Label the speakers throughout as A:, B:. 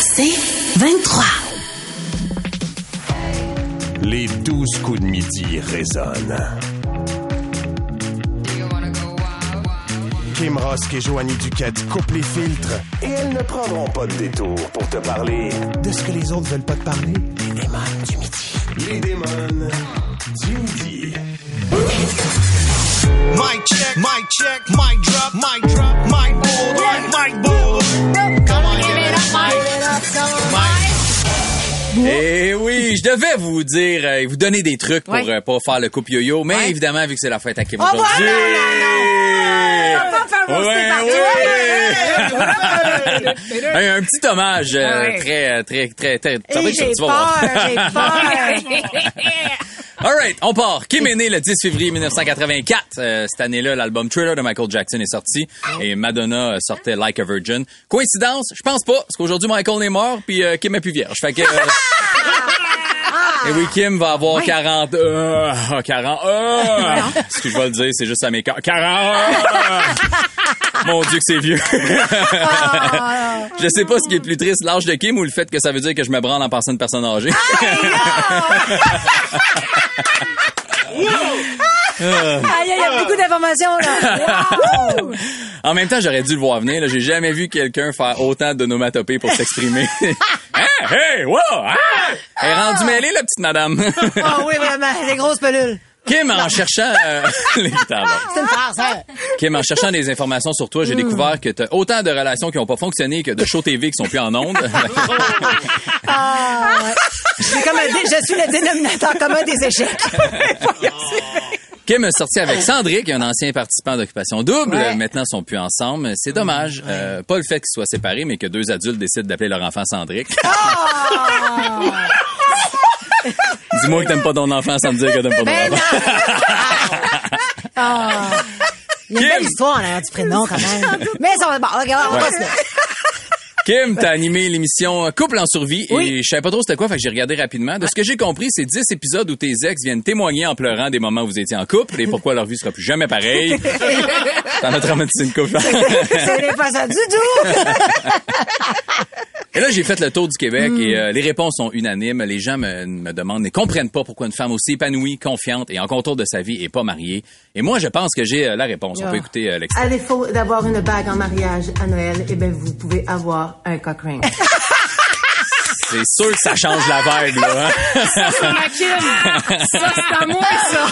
A: C'est 23.
B: Les douze coups de midi résonnent. Kim Rosk et Joanie Duquette coupent les filtres et elles ne prendront pas de détour pour te parler de ce que les autres veulent pas te parler. Les démons du midi. Les démons du midi.
C: Mic check, mic check, mic drop, mic drop, mic bull, mic
D: Et oui, je devais vous dire, euh, vous donner des trucs pour
E: Ouais.
D: euh, pas faire le coupe yo-yo, mais
E: Ouais.
D: évidemment, vu que c'est la fête à Kim
E: Oh,
D: aujourd'hui...
E: voilà, non, On va pas faire
D: Ouais,
E: roster
D: ouais. un, un petit hommage euh,
E: ouais.
D: très, très, très, très... ça va
E: Et
D: être ça,
E: j'ai
D: tu vas voir.
E: peur, j'ai peur.
D: All right, on part. Kim est né le 10 février 1984. Euh, cette année-là, l'album Thriller de Michael Jackson est sorti et Madonna euh, sortait Like a Virgin. Coïncidence? Je pense pas, parce qu'aujourd'hui, Michael est mort puis euh, Kim est plus vierge. Fait que... euh, Et oui, Kim va avoir 40... Euh, 40... Euh, ce que je vais le dire, c'est juste à mes... 40... Mon Dieu que c'est vieux. je sais pas ce qui est plus triste, l'âge de Kim ou le fait que ça veut dire que je me branle en pensant une personne âgée.
E: Il y a beaucoup d'informations, là. Wow!
D: En même temps, j'aurais dû le voir venir. J'ai jamais vu quelqu'un faire autant d'onomatopées pour s'exprimer. hein? Hey! Wow! Ah! Elle est rendue mêlée, la petite madame.
E: Ah oui, vraiment, les grosses pelules.
D: Kim, en cherchant... euh, les.
E: C'est une farce, hein?
D: Kim, en cherchant des informations sur toi, j'ai découvert que tu as autant de relations qui n'ont pas fonctionné que de shows TV qui sont plus en ondes.
E: Ah. Je suis comme un dé- je suis le dénominateur commun des échecs.
D: Kim est sorti avec Sandrick, un ancien participant d'Occupation Double.
E: Ouais.
D: Maintenant, ils sont plus ensemble. C'est dommage. Euh, pas le fait qu'ils soient séparés, mais que deux adultes décident d'appeler leur enfant Sandrick.
E: Ah!
D: Dis-moi que t'aimes pas ton enfant sans me dire que t'aimes pas ton
E: Ben
D: enfant.
E: Ah. Il y a une belle
D: Kim.
E: histoire là, du prénom quand même. Mais ça va. Bon, regarde, on va continuer.
D: Kim, t'as animé l'émission Couple en survie
E: Oui.
D: et je savais pas trop c'était quoi, fait que j'ai regardé rapidement. De ce que j'ai compris, c'est 10 épisodes où tes ex viennent témoigner en pleurant des moments où vous étiez en couple et pourquoi leur vie sera plus jamais pareille. T'en as traumatisé une couple.
E: Ce n'est pas ça du tout!
D: Et là, j'ai fait le tour du Québec et euh, les réponses sont unanimes. Les gens me, me demandent, ne comprennent pas pourquoi une femme aussi épanouie, confiante et en contour de sa vie est pas mariée. Et moi, je pense que j'ai euh, la réponse. On peut écouter euh, l'extrait.
F: À défaut d'avoir une bague en mariage à Noël, eh bien, vous pouvez avoir un cock ring.
D: C'est sûr que ça change la vague, là. hein?
G: C'est ma Kim. Ça, c'est à moi, ça.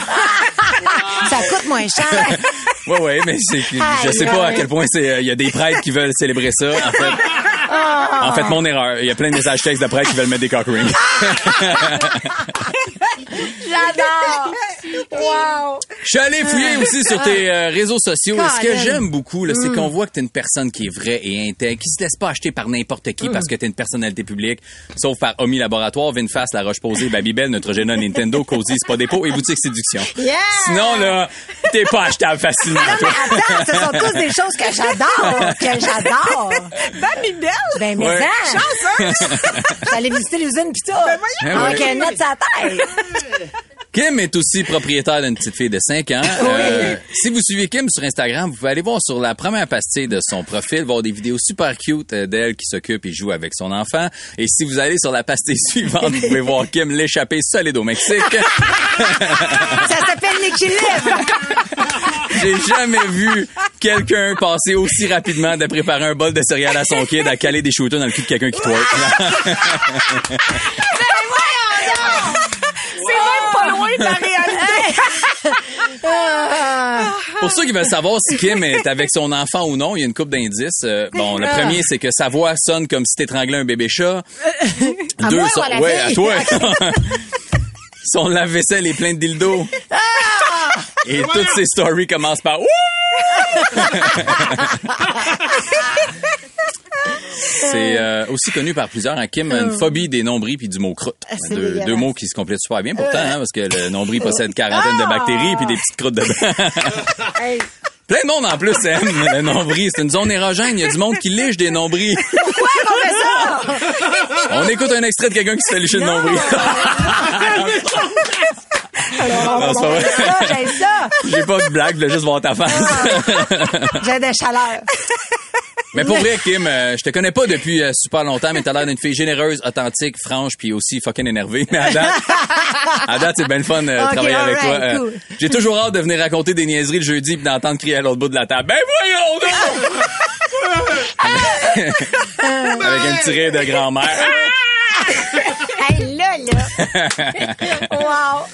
E: Ça coûte moins cher.
D: Ouais, ouais, mais c'est, je sais pas à quel point c'est, euh, il y a des prêtres qui veulent célébrer ça. En fait, en fait, mon erreur. Il y a plein de messages textes de prêtres qui veulent mettre des cock rings.
E: J'adore! Wow!
D: Je suis allé fouiller aussi sur tes euh, réseaux sociaux. Et ce que j'aime beaucoup, là, c'est qu'on voit que t'es une personne qui est vraie et intègre, qui se laisse pas acheter par n'importe qui parce que t'es une personnalité publique, sauf par Omi Laboratoire, Vinfast, La Roche-Posée, Babybel, Neutrogena, Nintendo, Cozy, Spa Dépôt et Boutique Séduction.
E: Yeah!
D: Sinon, là, t'es pas achetable facilement, toi.
E: Attends, ce sont tous des choses que j'adore, que j'adore.
G: Babybel.
E: Ben, mais
D: Ouais.
E: ça! Chance, hein? J'allais visiter l'usine pis tout.
D: Ben ouais.
E: un net sur la tête.
D: Kim est aussi propriétaire d'une petite fille de 5 ans. Euh, si vous suivez Kim sur Instagram, vous pouvez aller voir sur la première pastille de son profil, voir des vidéos super cute euh, d'elle qui s'occupe et joue avec son enfant. Et si vous allez sur la pastille suivante, vous pouvez voir Kim l'échapper solide au Mexique.
E: Ça s'appelle l'équilibre.
D: J'ai jamais vu quelqu'un passer aussi rapidement de préparer un bol de céréales à son kid à caler des shooters dans le cul de quelqu'un qui twerk.
G: C'est la réalité.
D: Pour ceux qui veulent savoir si Kim est avec son enfant ou non, il y a une coupe d'indices. Euh, bon, le premier, c'est que sa voix sonne comme si t'étranglais un bébé chat.
E: À moi ou à la
D: ouais, à toi. Son lave-vaisselle est plein de dildos. Et toutes ses stories commencent par Ouh! C'est euh, aussi connu par plusieurs, hein, Kim, une phobie des nombris puis du mot croûte.
E: Ah,
D: Deux, mots qui se complètent super bien pourtant, hein, parce que le nombril possède quarantaine de bactéries puis des petites croûtes dedans.
E: Hey,
D: Plein de monde en plus aime le nombril. C'est une zone érogène. Il y a du monde qui liche des nombrils.
E: pourquoi on fait ça?
D: On écoute un extrait de quelqu'un qui se fait licher le nombril. Non, pas vrai.
E: J'ai ça, j'ai ça.
D: J'ai pas de blague, je voulais juste voir ta face.
E: J'ai des chaleurs.
D: Mais pour vrai, Kim, euh, je te connais pas depuis euh, super longtemps, mais t'as l'air d'une fille généreuse, authentique, franche, puis aussi fucking énervée. Mais à date, à date c'est bien le fun de
E: Ok,
D: travailler avec toi. Euh,
E: cool.
D: J'ai toujours hâte de venir raconter des niaiseries le jeudi puis d'entendre crier à l'autre bout de la table. Ben voyons donc! avec un petit rire de grand-mère.
E: Hey, là, là. wow.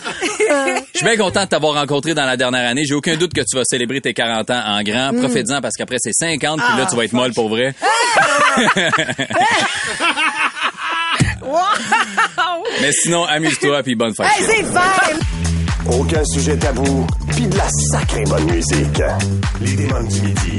D: Je suis bien content de t'avoir rencontré dans la dernière année. J'ai aucun doute que tu vas célébrer tes 40 ans en grand. Profite-en parce qu'après c'est 50 puis là tu vas être molle pour vrai. Mais sinon, amuse-toi puis bonne fête.
E: Hey, c'est fun.
B: Aucun sujet tabou, puis de la sacrée bonne musique. Les démons du midi.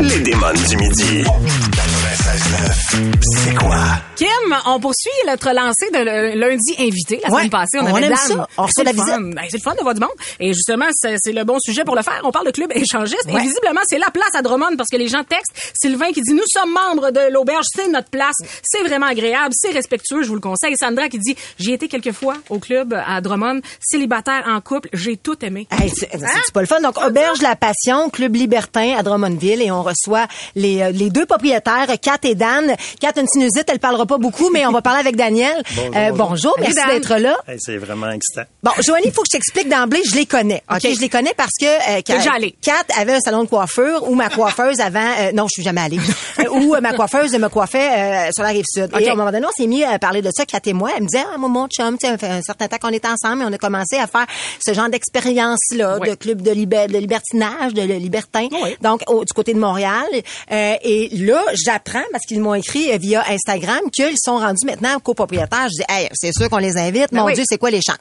B: Les démons du midi. 96.9, c'est quoi?
G: Kim, on poursuit notre lancée de lundi invité. La
E: Ouais,
G: semaine passée, on,
E: on
G: avait
E: aime ça. On reçoit la visite.
G: Ben, c'est le fun de voir du monde. Et justement, c'est le bon sujet pour le faire. On parle de club échangiste.
E: Ouais.
G: Et visiblement, c'est la place à Drummond parce que les gens textent. Sylvain qui dit, nous sommes membres de l'auberge, c'est notre place. C'est vraiment agréable, c'est respectueux, je vous le conseille. Sandra qui dit, j'y étais quelques fois au club à Drummond, célibataire en couple, j'ai tout aimé.
E: Hey, c'est c'est pas le fun. Donc, Auberge La Passion, Club Libertin à Drummondville, et on reçoit les, euh, les deux propriétaires, Kat et Dan. Kat, une sinusite, elle parlera pas beaucoup, mais on va parler avec Daniel.
H: Bonjour,
E: Euh,
H: bonjour.
E: bonjour, merci d'être là.
H: Hey, c'est vraiment excitant.
E: Bon, Joanie, il faut que je t'explique d'emblée, je les connais. OK, je les connais parce que euh, Kat. Kat avait un salon de coiffure où ma coiffeuse avant euh, non, je suis jamais allée. Où euh, ma coiffeuse me coiffait euh, sur la rive sud.
G: OK.
E: Et à un moment donné, on s'est mis à parler de ça Kat et moi, elle me disait ah, moi mon chum, tu sais, un certain temps qu'on est ensemble et on a commencé à faire ce genre d'expérience là
G: Oui.
E: de club de, liber- de libertinage, de libertin.
G: Oui.
E: Donc au- du côté de Montréal Euh, et là, j'apprends parce qu'ils m'ont écrit via Instagram qu'ils sont rendus maintenant copropriétaires. Je dis hey, c'est sûr qu'on les invite.
G: Ben
E: Mon
G: oui.
E: Dieu, c'est quoi les chances?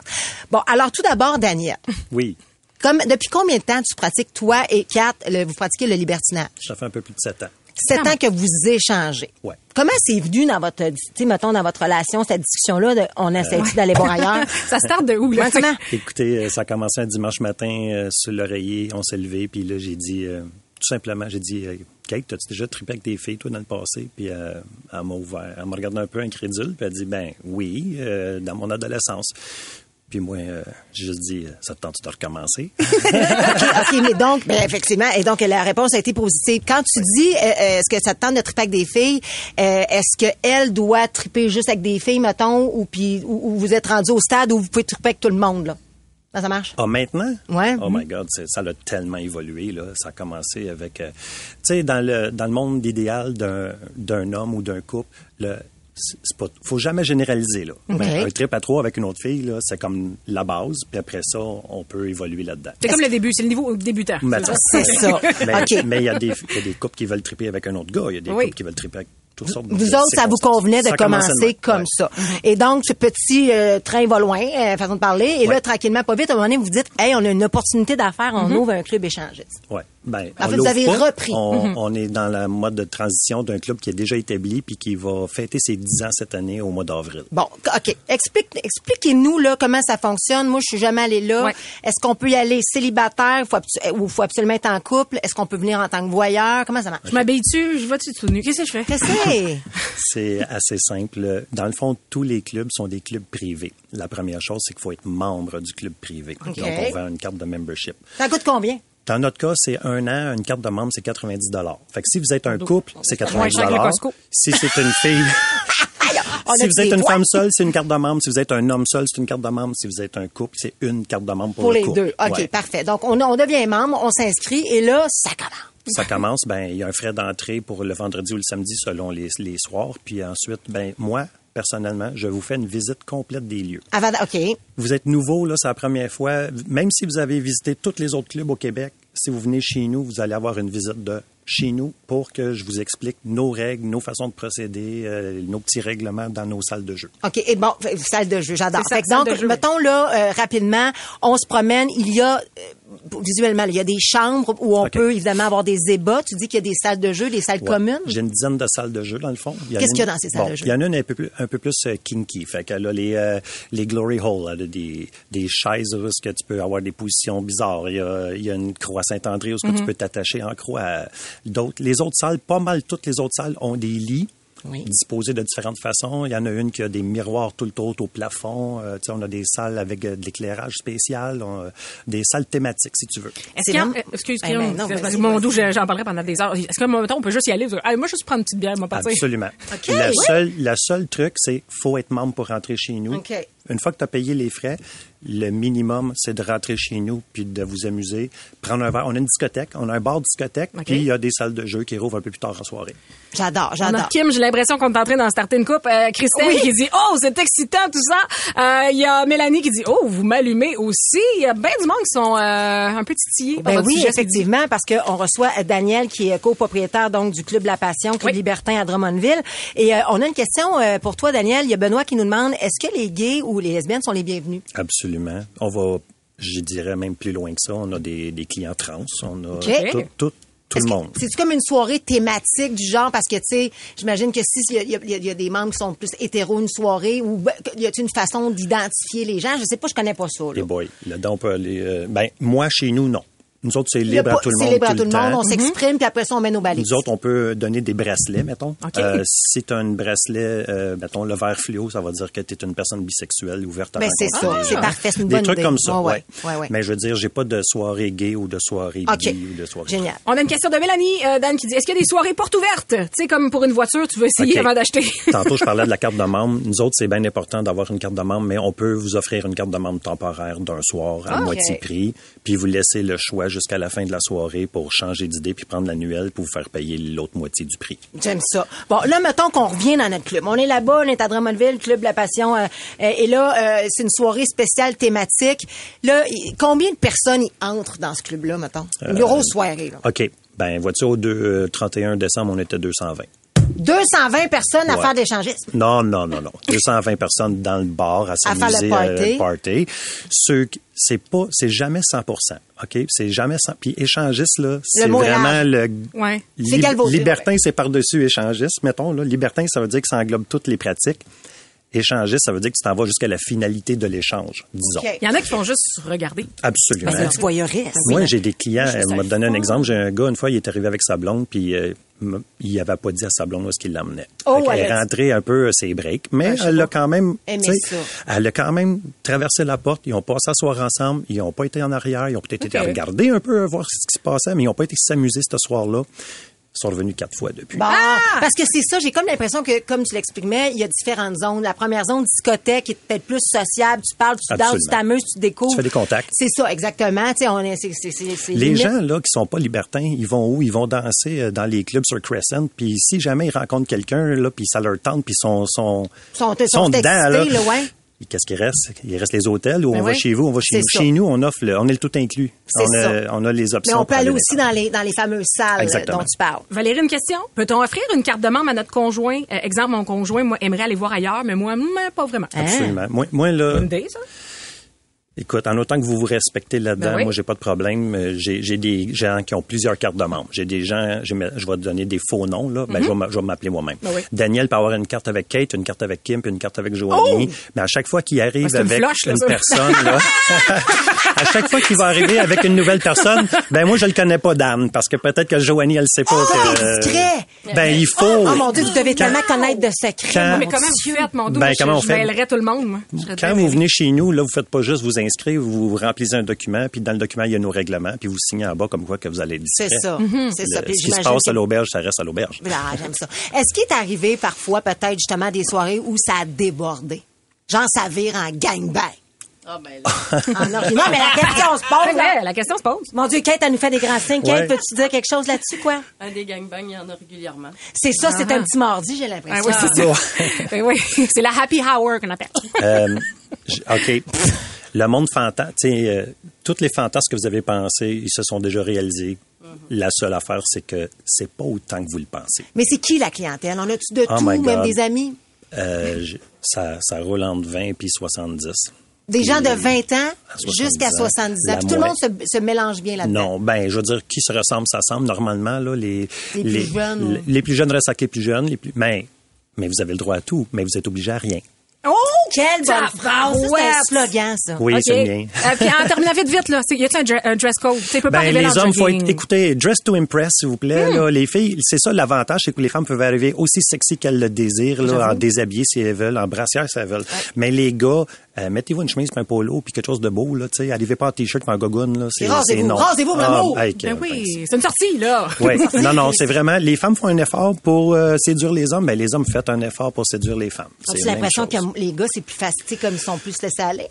E: Bon, alors tout d'abord Daniel.
H: Oui,
E: Comme, depuis combien de temps tu pratiques, toi et Kat, le- vous pratiquez le libertinage?
H: ça fait un peu plus de sept ans.
E: Sept ans que vous échangez.
H: Ouais.
E: Comment c'est venu dans votre, tu sais, mettons, dans votre relation, cette discussion-là on essaie d'aller voir ailleurs?
G: Ça start de où, là?
E: Comment?
H: Écoutez, euh, ça a commencé un dimanche matin euh, sur l'oreiller, on s'est levé, puis là, j'ai dit, euh, tout simplement, j'ai dit, euh, Kate, t'as-tu déjà trippé avec tes filles, toi, dans le passé? Puis euh, elle m'a ouvert, elle m'a regardé un peu incrédule, puis elle dit, ben oui, euh, dans mon adolescence. Puis moi, euh, j'ai juste dit, euh, ça te tente de recommencer?
E: OK, OK, mais donc, ben, effectivement, et donc la réponse a été positive. Quand tu dis, euh, euh, est-ce que ça te tente de triper avec des filles, est-ce qu'elle doit triper juste avec des filles, mettons, ou puis ou, ou vous êtes rendu au stade où vous pouvez triper avec tout le monde, là? Ça, ça marche?
H: Ah, maintenant?
E: Ouais.
H: Oh my God, c'est- ça a tellement évolué. Là. Ça a commencé avec... euh, tu sais, dans le, dans le monde idéal d'un d'un homme ou d'un couple, le, c'est pas, faut jamais généraliser. Là. Ben, un trip à trois avec une autre fille, là, c'est comme la base. Puis après ça, on peut évoluer là-dedans.
G: C'est comme le début, c'est le niveau débutant.
E: C'est ça.
H: Mais il y, a des- il y a des couples qui veulent triper avec un autre gars. Il y a des
G: Oui.
H: couples qui veulent triper avec toutes sortes de
E: Vous autres, ça vous convenait de
H: Ça
E: commencer comme
H: Ouais.
E: ça. Et donc, ce petit euh, train va loin, euh, façon de parler. Et là, tranquillement, pas vite, à un moment donné, vous dites, hey, on a une opportunité d'affaires, on ouvre un club échangiste.
H: Ouais. Ben,
E: En fait, vous avez
H: pas.
E: repris.
H: On,
E: Mhm.
H: on est dans la mode de transition d'un club qui est déjà établi puis qui va fêter ses 10 ans cette année au mois d'avril.
E: Bon, OK. Explique, expliquez-nous là comment ça fonctionne. Moi, je suis jamais allée là.
G: Ouais.
E: Est-ce qu'on peut y aller célibataire? Faut abso- ou faut absolument être en couple? Est-ce qu'on peut venir en tant que voyeur? Comment ça marche?
G: Je m'habille-tu, je vais-tu tout nu? Qu'est-ce que je fais?
E: Qu'est-ce que c'est?
H: C'est assez simple. Dans le fond, tous les clubs sont des clubs privés. La première chose, c'est qu'il faut être membre du club privé.
E: OK.
H: Donc, on vend une carte de membership.
E: Ça coûte combien?
H: Dans notre cas, c'est un an, une carte de membre, c'est 90 Fait que si vous êtes un couple, c'est
G: Moins
H: 90
G: cher que le Costco.
H: Si c'est une fille, si vous êtes une femme seule, c'est une carte de membre. Si vous êtes un homme seul, c'est une carte de membre. Si vous êtes un couple, c'est une carte de membre pour,
E: Pour
H: le
E: les
H: couple.
E: deux. OK,
H: Ouais.
E: parfait. Donc, on, on devient membre, on s'inscrit et là, ça commence.
H: Ça commence, ben il y a un frais d'entrée pour le vendredi ou le samedi selon les, les soirs. Puis ensuite, ben moi, personnellement, je vous fais une visite complète des lieux.
E: Avant, OK.
H: Vous êtes nouveau, là, c'est la première fois. Même si vous avez visité tous les autres clubs au Québec, si vous venez chez nous, vous allez avoir une visite de chez nous pour que je vous explique nos règles, nos façons de procéder, euh, nos petits règlements dans nos salles de jeu.
E: OK, et bon, salle de jeu, j'adore.
G: C'est ça,
E: Fait que
G: salle
E: Donc,
G: jeu.
E: mettons là, euh, rapidement, on se promène, il y a, euh, visuellement, il y a des chambres où on peut évidemment avoir des ébats. Tu dis qu'il y a des salles de jeu, des salles
H: Ouais.
E: communes?
H: J'ai une dizaine de salles de jeu, dans le fond.
E: Qu'est-ce qu'il y a dans ces salles
H: bon,
E: de jeu?
H: Il y en a une un peu plus, un peu plus euh, kinky. Fait qu'elle a les, euh, les glory holes, elle a des, des chaises où est-ce que tu peux avoir des positions bizarres. Il y a, il y a une croix Saint-André où est-ce que tu peux t'attacher en croix. à D'autres, les autres salles, pas mal toutes les autres salles ont des lits. disposés de différentes façons. Il y en a une qui a des miroirs tout le tour au plafond. Euh, tu sais, on a des salles avec euh, de l'éclairage spécial, on a des salles thématiques, si tu veux.
G: Est-ce qu'il y a, euh, excuse,
E: Eh ben, non, vas-y,
G: mon
E: vas-y.
G: dos, j'en parlerai pendant des heures. Est-ce qu'à un moment, on peut juste y aller? dire, Ah, moi, juste prendre une petite bière, moi, partir?
H: Absolument.
G: OK.
H: La
G: Oui.
H: seule, la seule truc, c'est faut être membre pour rentrer chez nous. Une fois que tu as payé les frais, le minimum, c'est de rentrer chez nous puis de vous amuser. Prendre un verre. On a une discothèque, on a un bar discothèque, puis il y a des salles de jeu qui rouvrent un peu plus tard en soirée.
E: J'adore, j'adore.
G: Kim, j'ai l'impression qu'on est en train d'en starter une coupe. Euh, Christelle
E: Oui.
G: qui dit Oh, c'est excitant tout ça. Euh, Il y a Mélanie qui dit Oh, vous m'allumez aussi. Il y a bien du monde qui sont euh, un peu titillés. par
E: Ben oui,
G: sujet,
E: effectivement, parce qu'on reçoit euh, Daniel, qui est copropriétaire donc du Club La Passion, Club
G: Oui.
E: Libertin à Drummondville. Et euh, on a une question euh, pour toi, Daniel. Il y a Benoît qui nous demande, est-ce que les gays ou les lesbiennes sont les bienvenus?
H: Absolument. On va, je dirais même plus loin que ça. On a des, des clients trans, on a tout, tout, tout le monde.
E: C'est comme une soirée thématique du genre? Parce que tu sais, j'imagine que si il y, a- il y a- il y a des membres qui sont plus hétéros une soirée ou ben, y a-t-il une façon d'identifier les gens? Je sais pas, je connais pas ça. là.
H: Les boys. Là-dedans, on peut aller. euh, ben, moi, chez nous, non. Nous autres, c'est libre
E: pas-
H: à tout le
E: C'est
H: monde.
E: libre à
H: tout
E: le monde.
H: temps.
E: On s'exprime puis après ça on met nos balises.
H: Nous autres, on peut donner des bracelets, mettons. Euh, si tu as un bracelet, euh, mettons, le vert fluo, ça va dire que tu es une personne bisexuelle ouverte à
E: Ben, c'est ça.
H: des
E: C'est
H: gens.
E: parfait, c'est une
H: Des
E: bonne
H: trucs
E: idée.
H: comme ça,
E: Ouais,
H: ouais.
E: ouais. Ouais, ouais.
H: Mais je veux dire, j'ai pas de soirée gay ou de soirée bi ou de soirée...
E: Génial.
G: On a une question de Mélanie, euh, Dan, qui dit Est-ce qu'il y a des soirées portes ouvertes? Tu sais, comme pour une voiture, tu veux essayer avant d'acheter.
H: Tantôt, je parlais de la carte de membre. Nous autres, c'est bien important d'avoir une carte de membre, mais on peut vous offrir une carte de membre temporaire d'un soir à
E: OK.
H: moitié prix, puis vous laisser le choix jusqu'à la fin de la soirée pour changer d'idée puis prendre l'annuel pour vous faire payer l'autre moitié du prix.
E: J'aime ça. Bon, là, mettons qu'on revient dans notre club. On est là-bas, on est à Drummondville, Club La Passion. euh, et là, euh, c'est une soirée spéciale thématique. Là, combien de personnes y entrent dans ce club-là, mettons? Une
H: Euh,
E: grosse soirée, là.
H: OK. Ben, vois-tu, au deux- euh, 31 décembre, on était 220.
E: 220 personnes à
H: Ouais.
E: faire d'échangisme.
H: Non, non, non, non. 220 personnes dans le bar à
E: À faire le
H: s'amuser
E: party.
H: euh, party. Ceux c'est pas, c'est jamais 100 OK? C'est jamais 100 Puis échangiste, là, c'est vraiment le...
G: Ouais.
E: C'est galvaudé,
H: libertin, c'est par-dessus échangiste, mettons. Là. Libertin, ça veut dire que ça englobe toutes les pratiques. Échangiste, ça veut dire que tu t'en vas jusqu'à la finalité de l'échange, disons.
G: Il y en a qui font juste regarder.
H: Absolument.
E: Ben, du voyeurisme.
H: Moi, j'ai des clients.
G: Je
H: m'a donné un
G: fun.
H: exemple. J'ai un gars, une fois, il est arrivé avec sa blonde, puis euh, il avait pas dit à sa blonde où est-ce qu'il l'emmenait.
E: Oh,
H: qu'elle
E: elle
H: est rentrée un peu à ses breaks, mais
E: sais
H: elle a
E: pas.
H: quand même. Elle a quand même traversé la porte. Ils ont passé à soir ensemble. Ils n'ont pas été en arrière. Ils ont peut-être été regarder un peu, voir ce qui se passait, mais ils n'ont pas été s'amuser ce soir-là. Ils sont revenus quatre fois depuis.
E: Bon, parce que c'est ça, j'ai comme l'impression que, comme tu l'exprimais, il y a différentes zones. La première zone, discothèque, qui est peut-être plus sociable. Tu parles, tu danses, tu t'amuses, tu découvres.
H: Tu fais des contacts.
E: C'est ça, exactement. Tu sais, on est, c'est, c'est, c'est, c'est
H: Les
E: limite.
H: gens là qui sont pas libertins, ils vont où? Ils vont danser euh, dans les clubs sur Crescent. Puis si jamais ils rencontrent quelqu'un là, puis ça leur tente, puis ils sont sont
E: Sont- sont excités, là, ouais.
H: Qu'est-ce qui reste? Il reste les hôtels ou
E: Ben
H: on va chez vous, on va chez nous.
E: ça.
H: Chez nous, on offre, le- on est le tout inclus. On a,
E: ça.
H: on a les options.
E: Mais on peut aller aussi dans les, dans les fameuses salles
H: Exactement.
E: dont tu parles.
G: Valérie, une question? Peut-on offrir une carte de membre à notre conjoint? Euh, exemple, mon conjoint, moi, aimerait aller voir ailleurs, mais moi, hum, pas vraiment.
H: Absolument. Moi, moi là,
G: Bonne idée, ça?
H: Écoute, en autant que vous vous respectez là-dedans,
G: Ben oui.
H: moi j'ai pas de problème. Euh, J'ai j'ai des gens qui ont plusieurs cartes de membres. J'ai des gens, je vais je vais te donner des faux noms là. Ben, je vais m'a- je vais m'appeler moi-même.
G: Ben oui.
H: Daniel peut avoir une carte avec Kate, une carte avec Kim, puis une carte avec Joanie. Mais à chaque fois qu'il arrive
G: Ah, une
H: avec
G: flush, là,
H: une personne, là, à chaque fois qu'il va arriver avec une nouvelle personne, ben moi je le connais pas Dan, parce que peut-être que Joanie elle sait pas
E: Oh,
H: que.
E: discret!
H: Ben il faut.
E: Oh mon Dieu, vous devez tellement connaître de secrets.
H: quand-
G: Mais comment
E: Dieu.
G: vous faites, mon dos?
H: Ben,
G: je,
H: comment on
G: je
H: fait?
G: mêlerais tout le monde, moi. Je serais
H: Quand vous venez chez nous, là, vous faites pas juste vous inscrire, vous, vous remplissez un document, puis dans le document, il y a nos règlements, puis vous signez en bas comme quoi que vous allez être
E: C'est ça.
G: Mhm.
E: C'est ça. Puis
H: ce qui se passe
E: que-
H: à l'auberge, ça reste à l'auberge.
E: Ah, j'aime ça. Est-ce qu'il est arrivé parfois, peut-être, justement, des soirées où ça a débordé? Genre, ça vire en gangbang.
I: Ah, ben là.
E: Non, mais la question se pose. Là.
G: la question se pose.
E: Mon Dieu, Kate, elle nous fait des grands signes. Kate,
H: Ouais.
E: peux-tu dire quelque chose là-dessus, quoi?
I: Un des gangbangs, il y en a régulièrement.
E: C'est ça, c'est
G: Ah.
E: un petit mardi, j'ai
G: Ah
E: l'impression.
G: oui, c'est ça. Ben oui, c'est la happy hour qu'on appelle.
H: Euh, OK. Le monde fantasme, euh, tous les fantasmes que vous avez pensés, ils se sont déjà réalisés. La seule affaire, c'est que c'est pas autant que vous le pensez.
E: Mais c'est qui la clientèle? On a-tu de
H: Oh
E: tout, même des amis?
H: Euh, ça, ça roule entre 20 puis 70.
E: Des gens de 20 ans
H: À 70
E: jusqu'à
H: ans,
E: 70 ans. Puis tout le monde se, mélange bien là-dedans.
H: Non, ben, je veux dire, qui se ressemble, ça semble. Normalement, là, les,
E: Les plus jeunes,
H: les,
E: ou-
H: les plus jeunes restent avec les plus jeunes, les plus, mais, mais vous avez le droit à tout, mais vous êtes obligé à rien.
E: Oh, quelle bonne phrase! Ça,
G: ouais.
E: C'est un slogan, ça.
H: Oui,
G: OK.
H: c'est le mien.
G: Euh, puis en terminant vite, vite, là, y a-t-il un, dre- un dress code? Tu pas
H: Ben,
G: arriver
H: les hommes, faut
G: jogging.
H: être, écoutez, dress to impress, s'il vous plaît.
G: Hmm.
H: Là, les filles, c'est ça l'avantage, c'est que les femmes peuvent arriver aussi sexy qu'elles le désirent, là, en déshabillé si elles veulent, en brassière si elles veulent. Mais les gars, euh, mettez-vous une chemise, un polo, puis quelque chose de beau, là, tu sais. Arrivez pas en t-shirt, en gogoune, là. C'est,
E: rasez-vous,
H: c'est non.
E: rasez-vous, mon
H: Ah, hey,
G: Ben oui, c'est une sortie, là.
H: Ouais. Non, non, c'est vraiment, les femmes font un effort pour euh, séduire les hommes, mais les hommes font un effort pour séduire les femmes.
E: As-tu
H: C'est la même
E: l'impression
H: chose.
E: que les gars, c'est plus facile, comme ils sont plus laissés aller?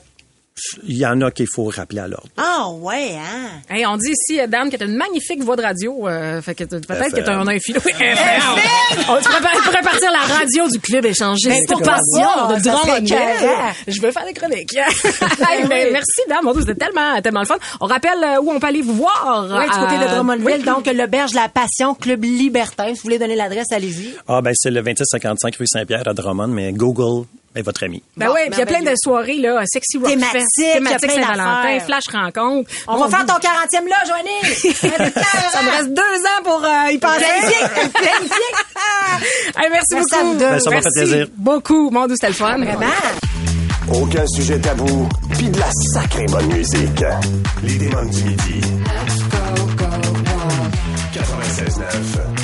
H: Il y en a qu'il faut rappeler à l'ordre.
E: Ah, ouais, hein?
G: Hey, on dit ici, Dan, que t'as une magnifique voix de radio. euh, fait que peut-être que t'as
H: FM.
G: un, un fil. Oui, FM. On pourrait, par- pourrait partir la radio du club échangiste.
E: Ben,
G: pour passion
E: pas?
G: de. Je veux faire des chroniques. Hey, ben, merci, Dan. Mon Dieu, c'était tellement, tellement le fun. On rappelle euh, où on peut aller vous voir.
E: Oui, du côté de
G: Euh,
E: Drummondville.
G: oui.
E: Donc, l'auberge La Passion, Club Libertin. Si vous voulez donner l'adresse, allez-y.
H: Ah, ben, c'est le 2655 rue Saint-Pierre à Drummond, mais Google est votre ami.
G: Ben
E: Bon,
G: oui, puis il y a plein de soirées, là, sexy rock
E: Thématiques,
G: fest,
E: plein
G: Saint-Valentin, flash rencontre.
E: On
G: Mon
E: va faire ton 40e là, Joanie!
G: Ça me reste deux ans pour euh, y penser. Hey, merci,
E: Merci
G: beaucoup.
E: à vous deux.
H: Ben, ça m'a fait
G: Merci
H: plaisir.
G: beaucoup. Mon Dieu, c'était le fun.
E: Vraiment?
B: Aucun sujet tabou, puis de la sacrée bonne musique. Les démons du midi. 96.9,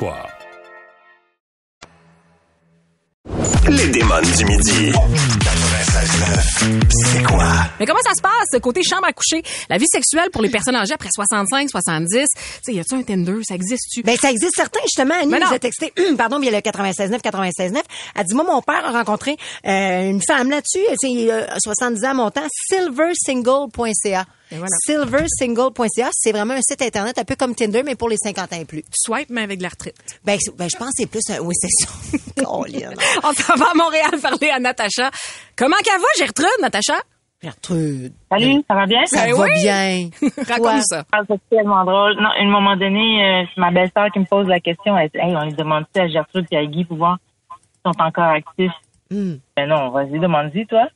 B: Les démons du midi. 96.9, c'est quoi?
G: Mais comment ça se passe côté chambre à coucher? La vie sexuelle pour les personnes âgées après 65, 70. Tu sais, y a-tu un Tinder? Ça existe-tu?
E: Ben, ça existe certains, justement. Annie nous a texté, pardon, via le 96.9, 96.9. Elle dit, moi, mon père a rencontré euh, une femme là-dessus, c'est euh, 70 ans montant, silversingle.ca.
G: Voilà.
E: Silversingle.ca, c'est vraiment un site Internet un peu comme Tinder, mais pour les 50 ans et plus.
G: Swipe, mais avec de la retraite.
E: Ben, ben, je pense que c'est plus un... Oui, c'est ça.
G: On s'en va à Montréal parler à Natacha. Comment qu'elle va, Gertrude, Natacha?
E: Gertrude.
J: Salut, ça va bien?
E: Ça
G: Ben
E: va
G: oui.
E: bien.
G: Raconte
E: Ouais.
G: ça.
J: Ah, c'est tellement drôle. Non, à un moment donné, euh, c'est ma belle-sœur qui me pose la question. Elle dit, hey, on les demande à Gertrude et à Guy pour voir s'ils sont encore actifs.
E: Hmm.
J: Ben non, vas-y, demande-y, toi.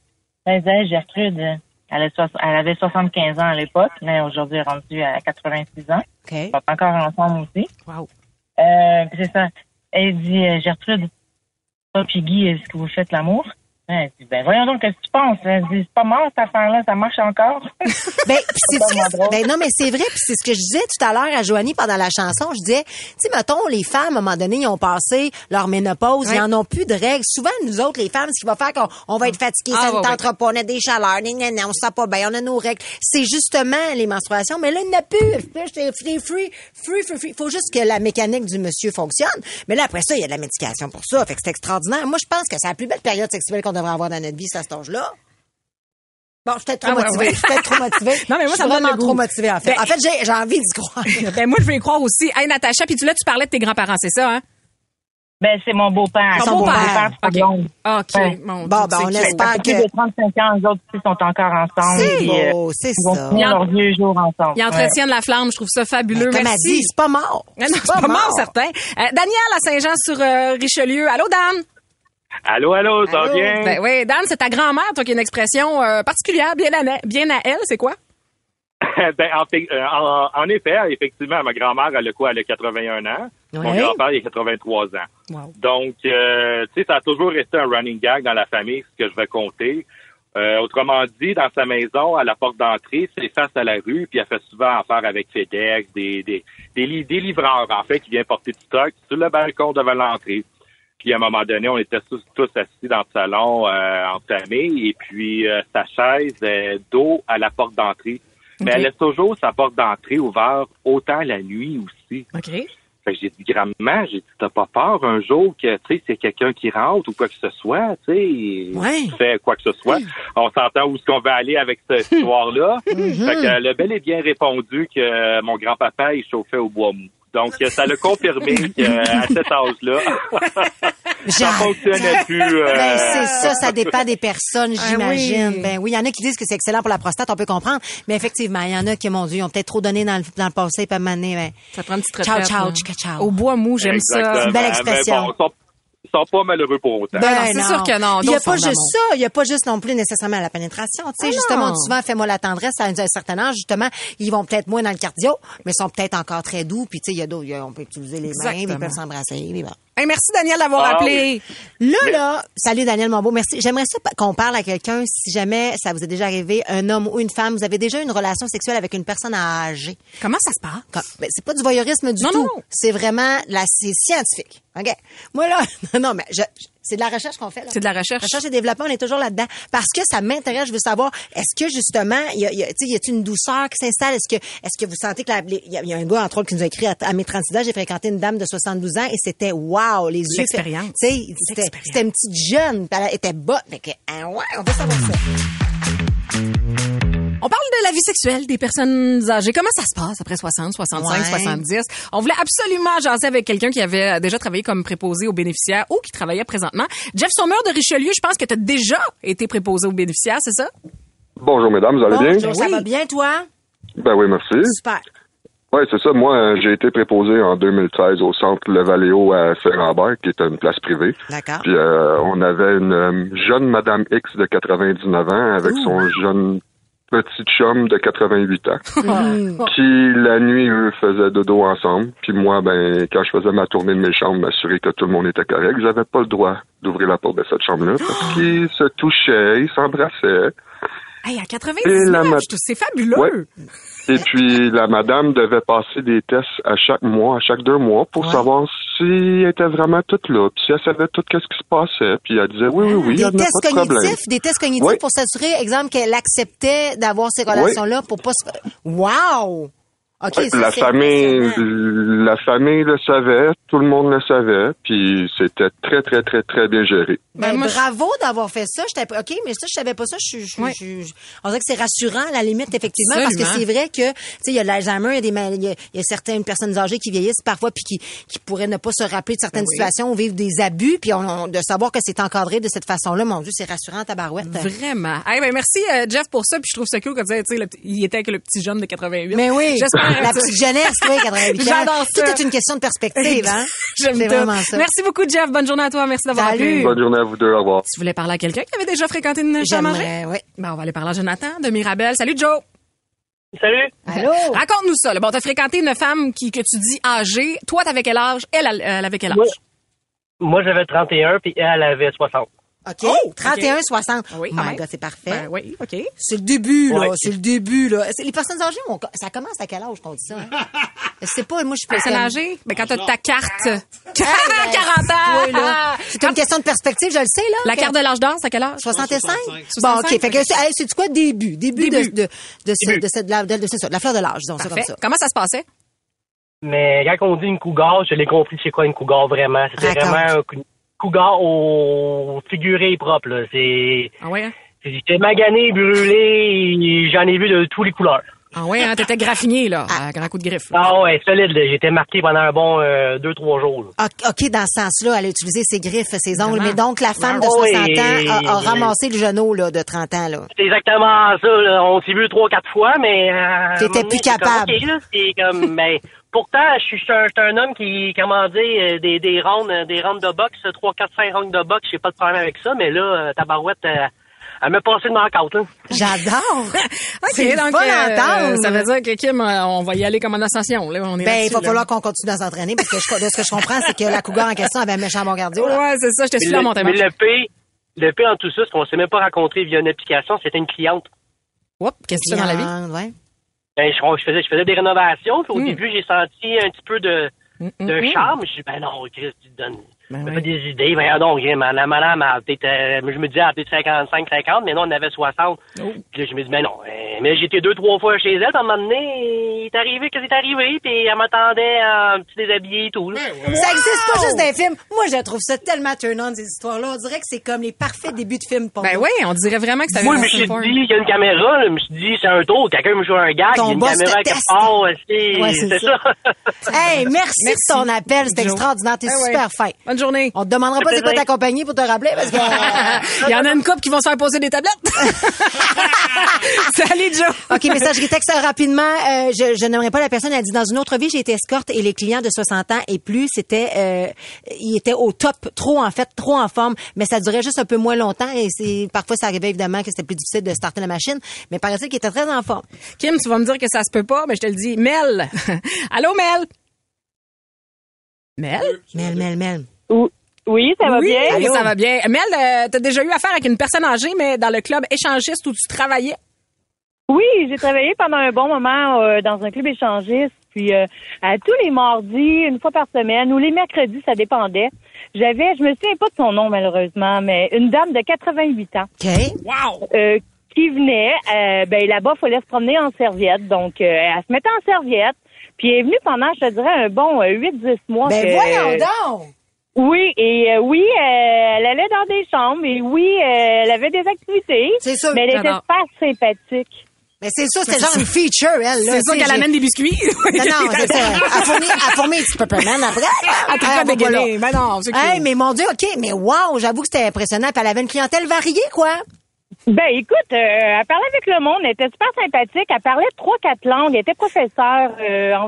J: Dit, Hey, Gertrude, elle, a elle avait 75 ans à l'époque, mais aujourd'hui, elle est rendue à 86 ans.
E: OK.
J: Ils sont encore ensemble aussi.
G: Wow.
J: Euh, c'est ça. Elle dit, euh, Gertrude, toi puis Guy, est-ce que vous faites l'amour? Dit, ben voyons donc, qu'est-ce que tu penses? Dit, c'est pas mort, cette affaire-là, ça marche encore?
E: Ben, c'est ben non, mais c'est vrai, puis c'est ce que je disais tout à l'heure à Joanie pendant la chanson. Je disais, tu sais, mettons, les femmes, à un moment donné, ils ont passé leur ménopause,
G: Ouais.
E: ils en ont plus de règles. Souvent, nous autres, les femmes, ce qui va faire qu'on on va être fatigués,
G: Ah,
E: ça ne tentera pas, on a des chaleurs, nan, nan, nan, on se sent pas bien, on a nos règles. C'est justement les menstruations, mais là, il n'y a plus. C'est free, free, free, free. Il faut juste que la mécanique du monsieur fonctionne. Mais là, après ça, il y a de la médication pour ça. Fait que c'est extraordinaire. Moi, je pense que c'est la plus belle période sexuelle qu'on devrait avoir dans notre vie, c'est à cet âge-là. Bon, je suis peut-être trop
G: Ah, ouais,
E: motivée.
G: ouais.
E: Je suis peut-être trop motivée.
G: Non, mais moi,
E: Je
G: ça
E: suis
G: me donne goût.
E: trop motivée, en fait.
G: Ben-
E: en fait, j'ai, j'ai envie d'y croire.
G: Ben, moi, je vais y croire aussi. Hey, Natacha, puis tu, là, tu parlais de tes grands-parents, c'est ça, hein?
J: Ben, c'est mon beau-père.
E: Son beau-père.
J: sa
G: OK. OK.
J: Ouais.
G: Mon
E: Bon, ben, on espère.
J: Ça plus
E: que-
J: de 35 ans, eux autres aussi sont encore ensemble.
E: C'est
J: puis, euh,
E: beau, c'est
J: ils vont
E: ça.
J: finir
G: Il en-
J: leurs vieux jours ensemble.
G: Ils entretiennent la flamme, je trouve ça fabuleux.
E: Comme elle
G: Merci.
E: dit, c'est pas mort.
G: Ah non, c'est pas mort, certain. Euh, Daniel à Saint-Jean sur euh, Richelieu. Allô, Dan?
K: Allô, allô, ça va bien?
G: Ben oui, Dan, c'est ta grand-mère, toi, qui a une expression euh, particulière, bien à, bien à elle, c'est quoi?
K: ben, en, fait- euh, en- en effet, effectivement, ma grand-mère, elle a quoi? Elle a 81 ans. Mon grand-père, il a 83 ans. Donc, euh, tu sais, ça a toujours resté un running gag dans la famille, ce que je vais compter. Euh, autrement dit, dans sa maison, à la porte d'entrée, c'est face à la rue, puis elle fait souvent affaire avec FedEx, des, des, des, des livreurs, en fait, qui viennent porter du stock sur le balcon devant l'entrée. Puis à un moment donné, on était tous, tous assis dans le salon euh, en famille, et puis euh, sa chaise est dos à la porte d'entrée. Mais elle laisse toujours sa porte d'entrée ouverte, autant la nuit aussi.
G: OK.
K: Fait que j'ai dit, grand-maman, j'ai dit, t'as pas peur un jour que, tu sais, c'est quelqu'un qui rentre ou quoi que ce soit, tu sais, fait quoi que ce soit. On s'entend où est-ce qu'on va aller avec cette histoire-là.
G: Mm-hmm.
K: Fait qu'elle a bel et bien répondu que mon grand-papa, il chauffait au bois mou. Donc, ça l'a confirmé qu'à cet âge-là, ça fonctionnait plus. euh,
E: Ben, c'est ça, ça dépend des personnes,
G: Ah
E: j'imagine.
G: oui.
E: Ben oui, il y en a qui disent que c'est excellent pour la prostate, on peut comprendre. Mais effectivement, il y en a qui, mon Dieu, ils ont peut-être trop donné dans le, dans le passé, puis à un moment donné, ben,
G: Ça prend une petite
E: Ciao,
G: retraite,
E: ciao, tchica, ciao.
G: Au bois mou, j'aime ça.
E: C'est une belle
K: Mais
E: expression.
K: bon, sont, ils sont pas malheureux pour autant.
E: Ben
G: c'est sûr que non,
E: Il y a pas juste ça. Il y a pas juste non plus nécessairement la pénétration. Tu sais,
G: Ah
E: justement,
G: non.
E: souvent, fais-moi la tendresse à un, un certain âge. Justement, ils vont peut-être moins dans le cardio, mais sont peut-être encore très doux. Puis, tu sais, il y a d'autres, on peut utiliser les mains, ils peuvent s'embrasser. puis.
G: Hey, merci, Daniel, d'avoir
K: Ah,
G: appelé.
E: Là, là, salut Daniel Monbeau, merci. J'aimerais ça qu'on parle à quelqu'un, si jamais ça vous est déjà arrivé, un homme ou une femme, vous avez déjà eu une relation sexuelle avec une personne âgée.
G: Comment ça se passe?
E: Quand- ben, c'est pas du voyeurisme du
G: Non,
E: tout.
G: non.
E: C'est vraiment, la, c'est scientifique. OK? Moi, là, non, non, mais je, je- c'est de la recherche qu'on fait, là.
G: C'est de la recherche.
E: Recherche et développement, on est toujours là-dedans. Parce que ça m'intéresse, je veux savoir, est-ce que justement, il y a, y a, tu sais, y a-t-il une douceur qui s'installe? Est-ce que, est-ce que vous sentez que il y, a- y a un gars, entre autres, qui nous a écrit à, à mes 36 ans, j'ai fréquenté une dame de 72 ans et c'était wow, les yeux.
G: L'expérience.
E: Tu sais, c'était, une petite jeune, elle était bonne. Fait que, ah ouais, on veut savoir ça.
G: On parle de la vie sexuelle des personnes âgées. Comment ça se passe après 60, 65,
E: Ouais.
G: 70? On voulait absolument jaser avec quelqu'un qui avait déjà travaillé comme préposé aux bénéficiaires ou qui travaillait présentement. Jeff Sommer de Richelieu, je pense que tu as déjà été préposé aux bénéficiaires, c'est ça?
L: Bonjour mesdames, vous allez bien?
E: Bonjour, ça va bien, toi?
L: Ben oui, merci.
E: Super.
L: Oui, c'est ça. Moi, euh, j'ai été préposé en 2013 au centre Le Valéo à Saint-Lambert, qui est une place privée.
E: D'accord.
L: Puis euh, on avait une euh, jeune Madame X de 99 ans avec son jeune petit chum de 88 ans. qui, la nuit, eux, faisaient dodo ensemble. Puis moi, ben, quand je faisais ma tournée de mes chambres, m'assurer que tout le monde était correct, j'avais pas le droit d'ouvrir la porte de cette chambre-là parce qu'ils se touchaient, ils s'embrassaient.
G: Hey, à
L: Et
G: 99,
L: la ma-
G: je trouve- c'est fabuleux.
L: Ouais. Et puis, la madame devait passer des tests à chaque mois, à chaque deux mois, pour savoir si elle était vraiment toute là, puis si elle savait tout ce qui se passait. Puis elle disait oui, oui, oui, il y
E: Des tests
L: pas de problème.
E: cognitifs, des tests cognitifs pour s'assurer, exemple, qu'elle acceptait d'avoir ces relations-là pour pas se... Wow!
L: La famille, la famille le savait, tout le monde le savait, puis c'était très, très, très, très bien géré.
E: Ben,
G: Ben, moi, je-
E: bravo d'avoir fait ça. OK, mais ça, je savais pas ça. Je, suis- je, je- je- on dirait que c'est rassurant, à la limite, effectivement, parce que c'est vrai que, tu sais, il y a l'Alzheimer, il y a des il y a, il y a certaines personnes âgées qui vieillissent parfois puis qui, qui pourraient ne pas se rappeler de certaines
G: Ben oui.
E: situations ou vivre des abus, puis on, on- de savoir que c'est encadré de cette façon-là, mon Dieu, c'est rassurant, tabarouette.
G: Vraiment. Hey, ben merci euh, Jeff pour ça, puis je trouve ça cool que tu sais, il était avec le petit jeune de 88.
E: Mais oui,
G: J'espère
E: la petite jeunesse, oui, 88 ans.
G: J'adore ça.
E: Tout est une question de perspective, hein?
G: J'aime tout.
E: vraiment ça.
G: Merci beaucoup Jeff, bonne journée à toi, merci d'avoir
E: Salut.
G: appelé.
L: Bonne journée à vous deux, au revoir.
G: Tu voulais parler à quelqu'un qui avait déjà fréquenté une chambre à manger?
E: J'aimerais, oui.
G: Ben, on va aller parler à Jonathan de Mirabel. Salut Joe.
J: Salut.
E: Allô?
G: Raconte-nous ça. là. Bon, t'as fréquenté une femme qui que tu dis âgée. Toi, t'avais quel âge? Elle, elle, elle avait quel âge?
J: Moi, moi, j'avais 31, puis elle avait 60.
E: OK? 31, 60.
G: oui,
E: oh my
G: même.
E: God, c'est parfait.
G: Ben oui, OK.
E: C'est le début, là. C'est le début, là. C'est- Les personnes âgées, on- ça commence à quel âge qu'on dit ça? Hein? Je sais pas, moi, je suis pas
G: Personne âgée? Ben, quand t'as ta carte.
E: ben,
G: 40 ans!
E: Oui, là. C'est une question de perspective, je le sais, là.
G: La carte de l'âge d'or, c'est à quel âge?
E: 65?
G: 65.
E: Bon, OK. Fait que c'est hey, c'est quoi? Début? Début,
G: Début.
E: de, de, de, ce- de, cette- de, la- de- c'est ça, la fleur de l'âge, disons ça
G: Parfait.
E: comme ça.
G: Comment ça se passait?
J: Mais quand on dit une cougar, je l'ai compris c'est quoi une cougar vraiment? C'était vraiment un cougar au figuré propre. là. C'est
G: Ah ouais? hein?
J: J'étais magané, brûlé, j'en ai vu de tous les couleurs.
G: Ah ouais, hein, t'étais graffiné, là, à grand coup de griffe. là.
J: Ah ouais, solide. là. J'étais marqué pendant un bon euh, deux, trois jours. là.
E: OK, dans ce sens-là, elle a utilisé ses griffes, ses ongles. Mais donc, la femme de
J: Ah
E: 60
J: oui.
E: ans a, a ramassé le genou, là, de 30 ans, là.
J: C'est exactement ça. là. On s'est vu trois, quatre fois, mais... Euh,
E: T'étais plus
J: donné, c'est comme,
E: capable.
J: OK, là, C'est comme... Mais
M: pourtant, je suis un, homme qui, comment dire, euh, des, des rondes, euh, des rondes de boxe, 3, 4, 5 rondes de boxe, j'ai pas de problème avec ça, mais là, euh, Tabarouette, euh, elle m'a passé de knockout, là.
E: J'adore!
G: OK,
E: C'est
G: donc, euh, ça veut dire que Kim, on va y aller comme en ascension. Là. On est
E: Ben, il va
G: là.
E: falloir qu'on continue à s'entraîner parce que je- de ce que je comprends, c'est que la cougar en question avait un méchant bon cardio. là.
G: Ouais, c'est ça, je te
M: Mais
G: suis
M: le,
G: à mon
M: mais le pire, le pire en tout ça, c'est qu'on s'est même pas rencontré via une application, c'était une cliente.
G: Oups, qu'est-ce que tu fais dans la vie?
E: Ouais.
M: Ben, je, je faisais, je faisais des rénovations, puis au
G: Hmm.
M: début, j'ai senti un petit peu de, de
G: mm.
M: charme. Je dis, ben non, Chris, tu te donnes,
G: Ben
M: me
G: oui.
M: fais des idées? Ben non, Grim, la madame, elle a peut-être, euh, je me disais, elle a peut-être 55, 50, mais non, on avait 60.
G: Oh.
M: Puis là, je me dis, ben non. euh, mais j'étais deux, trois fois chez elle, puis à un moment donné, il est arrivé que c'est arrivé, puis elle m'attendait en petit déshabillé et tout, là.
E: Ça existe pas juste dans les films. Moi, je trouve ça tellement turn-on, ces histoires-là. On dirait que c'est comme les parfaits débuts de films pour
G: Ben
E: moi.
G: oui, on dirait vraiment que ça
M: Moi,
G: vient
M: je me suis dit, il y a une caméra, là, je me suis dit, c'est un tour, quelqu'un me joue un gag, il y a une caméra quelque part, c'est
E: ça.
M: ça.
E: Hey, merci,
G: Merci,
E: de ton appel. C'est extraordinaire. T'es
G: Ah ouais.
E: super fin.
G: Bonne journée.
E: On te demandera pas c'est quoi ta compagnie pour te rappeler parce que...
G: Il y en a une couple qui vont se faire poser des tablettes. Salut, Joe.
E: OK, messagerie texte rapidement. Euh, je je n'aimerais pas la personne. Elle dit, dans une autre vie, j'ai été escorte et les clients de 60 ans et plus, c'était, euh, ils étaient au top, trop en fait, trop en forme, mais ça durait juste un peu moins longtemps et c'est, parfois ça arrivait évidemment que c'était plus difficile de starter la machine, mais paraît-il qu'il était très en forme.
G: Kim, tu vas me dire que ça se peut pas, mais je te le dis. Mel. Allô, Mel? Mel?
E: Mel, Mel, Mel.
N: Oui, ça va
G: Oui,
N: bien?
G: allô, ça va bien. Mel, euh, t'as déjà eu affaire avec une personne âgée, mais dans le club échangiste où tu travaillais?
N: Oui, j'ai travaillé pendant un bon moment euh, dans un club échangiste, puis euh, à tous les mardis, une fois par semaine, ou les mercredis, ça dépendait. J'avais, je me souviens pas de son nom malheureusement, mais une dame de 88 ans.
E: OK.
G: Wow!
N: Euh, qui venait, euh, ben là-bas, il fallait se promener en serviette, donc euh, elle se mettait en serviette, puis elle est venue pendant, je te dirais, un bon euh, 8-10 mois.
E: Ben
N: que-
E: voyons donc!
N: Oui, et euh, oui, euh, elle allait dans des chambres, et oui, euh, elle avait des activités.
E: C'est sûr.
N: Mais elle était super sympathique.
E: Mais c'est ça, c'était genre une feature, elle. là,
G: C'est ça qu'elle amène des biscuits.
E: Non, non, c'est ça. Elle fournit, elle fournit pepperman après.
G: Elle peut
E: Ah,
G: pas dégueuler.
E: là.
G: Ben non, c'est
E: Hey,
G: cool.
E: mais mon Dieu, OK, mais wow, j'avoue que c'était impressionnant. Puis elle avait une clientèle variée, quoi.
N: Ben écoute, euh, elle parlait avec le monde, elle était super sympathique, elle parlait trois, quatre langues, elle était professeure euh, en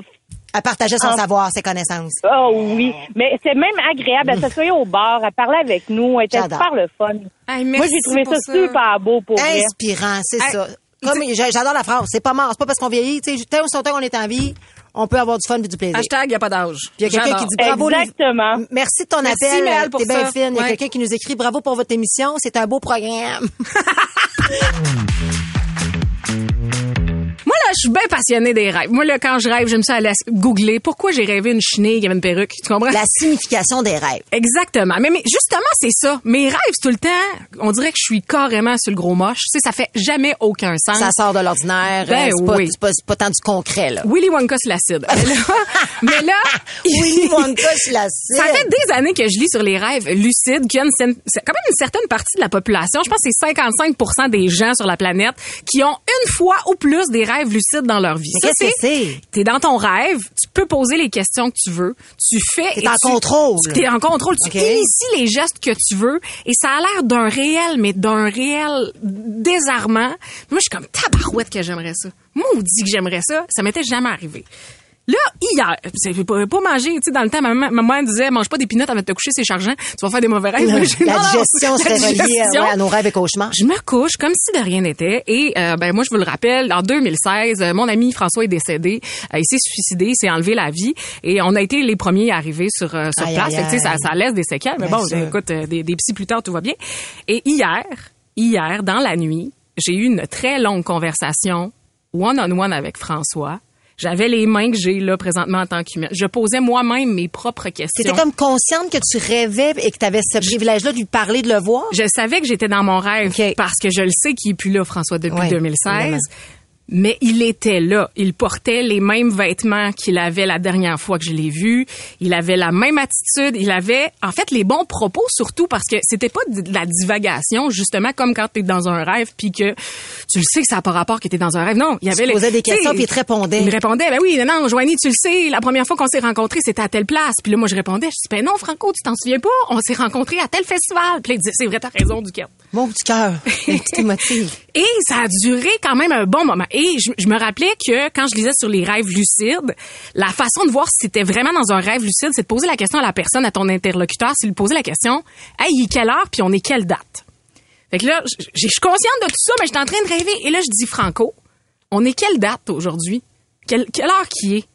E: Elle partageait son
N: Ah.
E: savoir, ses connaissances.
N: Oh oui, mais c'est même agréable. Elle s'asseyait au bar, elle parlait avec nous, elle était super le fun.
G: Hey,
N: Moi, j'ai trouvé ça, super beau pour.
E: Inspirant, c'est
G: Hey,
E: ça. Comme, j'a- j'adore la phrase. C'est pas mort. C'est pas parce qu'on vieillit. Tu sais, tant qu'on est en vie, on peut avoir du fun et du plaisir.
G: Hashtag, y a pas d'âge.
E: Puis il y a quelqu'un qui dit bravo. les-
N: Exactement.
E: Merci de ton
G: Merci,
E: appel.
G: Mel, pour
E: T'es bien fine. Il y a quelqu'un qui nous écrit bravo pour votre émission. C'est un beau programme.
G: Je suis bien passionnée des rêves. Moi, là, quand je rêve, j'aime ça aller googler pourquoi j'ai rêvé une chenille qui avait une perruque. Tu comprends?
E: La signification des rêves.
G: Exactement. Mais, mais justement, c'est ça. Mes rêves, c'est tout le temps, on dirait que je suis carrément sur le gros moche. Tu sais, ça fait jamais aucun sens.
E: Ça sort de l'ordinaire.
G: Ben
E: Euh, c'est pas,
G: oui.
E: c'est pas, c'est pas tant du concret, là.
G: Willy Wonka sur l'acide. Mais là, mais là
E: Willy Wonka sur l'acide.
G: Ça fait des années que je lis sur les rêves lucides qu'il y a une, cer- c'est quand même une certaine partie de la population, je pense que c'est 55% des gens sur la planète qui ont une fois ou plus des rêves lucides dans leur vie.
E: Mais qu'est-ce que c'est?
G: T'es dans ton rêve, tu peux poser les questions que tu veux, tu fais...
E: T'es
G: et
E: en
G: tu-
E: contrôle.
G: Tu es en contrôle, tu
E: OK.
G: inities les gestes que tu veux et ça a l'air d'un réel, mais d'un réel désarmement. Moi, je suis comme tabarouette que j'aimerais ça. Maudit que j'aimerais ça. Ça m'était jamais arrivé. Là, hier, c'est pas, pas manger, tu sais, dans le temps, ma maman, ma mère disait, mange pas des pinottes avant de te coucher, c'est chargeant, tu vas faire des mauvais rêves.
E: La, la digestion serait reliée
G: digestion.
E: ouais, à nos rêves et cauchemars.
G: Je me couche comme si de rien n'était. Et euh, ben moi, je vous le rappelle, en 2016, euh, mon ami François est décédé. Euh, il s'est suicidé, il s'est enlevé la vie. Et on a été les premiers à arriver sur, sur
E: Aïe,
G: place.
E: aïe,
G: Fait que, tu sais, ça, ça laisse des séquelles. Mais
E: Bien
G: bon,
E: sûr.
G: écoute, des, des psy plus tard, tout va bien. Et hier, hier, dans la nuit, j'ai eu une très longue conversation one-on-one avec François. J'avais les mains que j'ai là présentement en tant qu'humain. Je posais moi-même mes propres questions.
E: T'étais comme consciente que tu rêvais et que tu avais ce privilège-là de lui parler, de le voir?
G: Je savais que j'étais dans mon rêve parce que je le sais qu'il est plus là, François, depuis
E: Ouais,
G: 2016.
E: évidemment.
G: Mais il était là. Il portait les mêmes vêtements qu'il avait la dernière fois que je l'ai vu. Il avait la même attitude. Il avait, en fait, les bons propos surtout parce que c'était pas de la divagation, justement, comme quand t'es dans un rêve puis que tu le sais que ça n'a pas rapport que t'es dans un rêve. Non, il y avait les-
E: posais des questions, puis il te répondait.
G: Il me répondait, ben oui, non, non, Joanie, tu le sais, la première fois qu'on s'est rencontrés, c'était à telle place. Puis là, moi, je répondais, je dis, ben non, Franco, tu t'en souviens pas? On s'est rencontrés à tel festival. Puis là, il disait, c'est vrai, t'as raison, du cœur.
E: Mon petit cœur, émotive.
G: Et ça a duré quand même un bon moment. Et je, je me rappelais que quand je lisais sur les rêves lucides, la façon de voir si c'était vraiment dans un rêve lucide, c'est de poser la question à la personne, à ton interlocuteur, c'est de lui poser la question, hey, il est quelle heure puis on est quelle date? Fait que là, je suis consciente de tout ça, mais j'étais en train de rêver. Et là, je dis, Franco, on est quelle date aujourd'hui? Quelle, quelle heure qui est?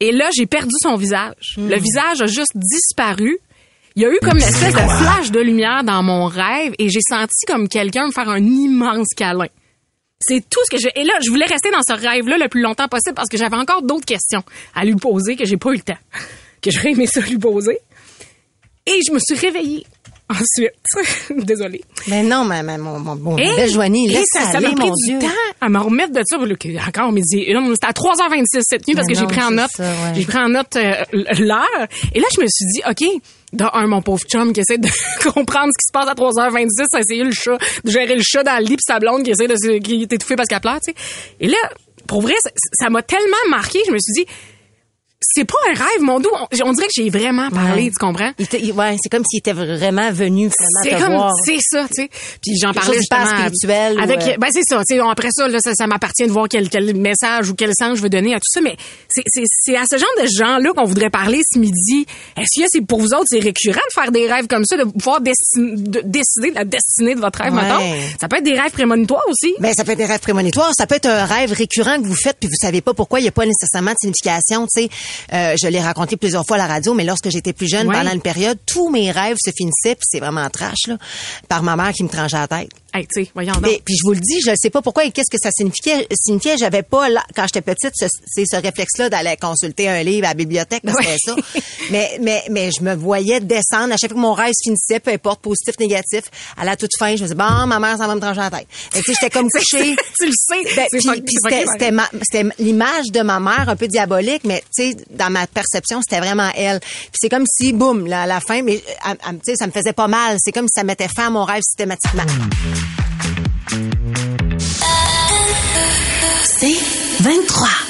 G: Et là, j'ai perdu son visage. Le visage a juste disparu. Il y a eu comme une espèce de flash de lumière dans mon rêve et j'ai senti comme quelqu'un me faire un immense câlin. C'est tout ce que j'ai. Et là, je voulais rester dans ce rêve-là le plus longtemps possible parce que j'avais encore d'autres questions à lui poser que j'ai pas eu le temps, que j'aurais aimé ça lui poser. Et je me suis réveillée ensuite. Désolée.
E: Mais non, mais, mais mon, mon, mon
G: Et,
E: belle Joanie, laisse
G: ça, ça m'a pris du
E: Dieu.
G: temps à me remettre de ça. Encore midi une. C'était à 3h26 cette nuit parce
E: Mais
G: que j'ai pris en note. J'ai pris en note l'heure. Et là, je me suis dit, OK, dans un, mon pauvre chum qui essaie de comprendre ce qui se passe à 3h26, à essayer le chat, de gérer le chat dans le lit pis sa blonde qui essaie de se, qui est étouffée parce qu'elle pleure, tu sais. Et là, pour vrai, ça- ça m'a tellement marqué, je me suis dit, c'est pas un rêve, mon doux. On, on dirait que j'ai vraiment parlé,
E: Ouais.
G: tu comprends?
E: Il te- il- ouais, c'est comme s'il était vraiment venu
G: C'est comme, c'est ça, tu sais. Puis j'en parlais justement
E: spirituel ou,
G: avec,
E: euh,
G: ben c'est ça, tu sais. Après ça, là, ça, ça m'appartient de voir quel, quel message ou quel sens je veux donner à tout ça. Mais c'est, c'est, c'est à ce genre de gens-là qu'on voudrait parler ce midi. Est-ce que c'est pour vous autres, c'est récurrent de faire des rêves comme ça, de pouvoir de décider de la destinée de votre rêve,
E: Ouais.
G: mettons? Ça peut être des rêves prémonitoires aussi.
E: Ben, ça peut être des rêves prémonitoires. Ça peut être un rêve récurrent que vous faites puis vous savez pas pourquoi. Il n'y a pas nécessairement de signification. Tu sais, euh, je l'ai raconté plusieurs fois à la radio, mais lorsque j'étais plus jeune, pendant une période, tous mes rêves se finissaient, puis c'est vraiment trash, là, par ma mère qui me tranchait la tête.
G: Hey, voyons donc.
E: Mais, puis je vous le dis, je ne sais pas pourquoi et qu'est-ce que ça signifiait. signifiait J'avais pas, là, quand j'étais petite, ce, c'est ce réflexe-là d'aller consulter un livre à la bibliothèque, parce
G: Ouais.
E: c'était ça. mais, mais, mais je me voyais descendre à chaque fois que mon rêve se finissait, peu importe, positif, négatif. À la toute fin, je me disais, bon, ma mère, ça va me trancher la tête. Tu sais, j'étais comme couchée.
G: tu le sais.
E: Ben, c'était, l'image de ma mère un peu diabolique, mais tu sais, dans ma perception, c'était vraiment elle. Puis c'est comme si, boum, là, à la fin, mais euh, tu sais, ça me faisait pas mal. C'est comme si ça mettait fin à mon rêve systématiquement.
A: C'est 23.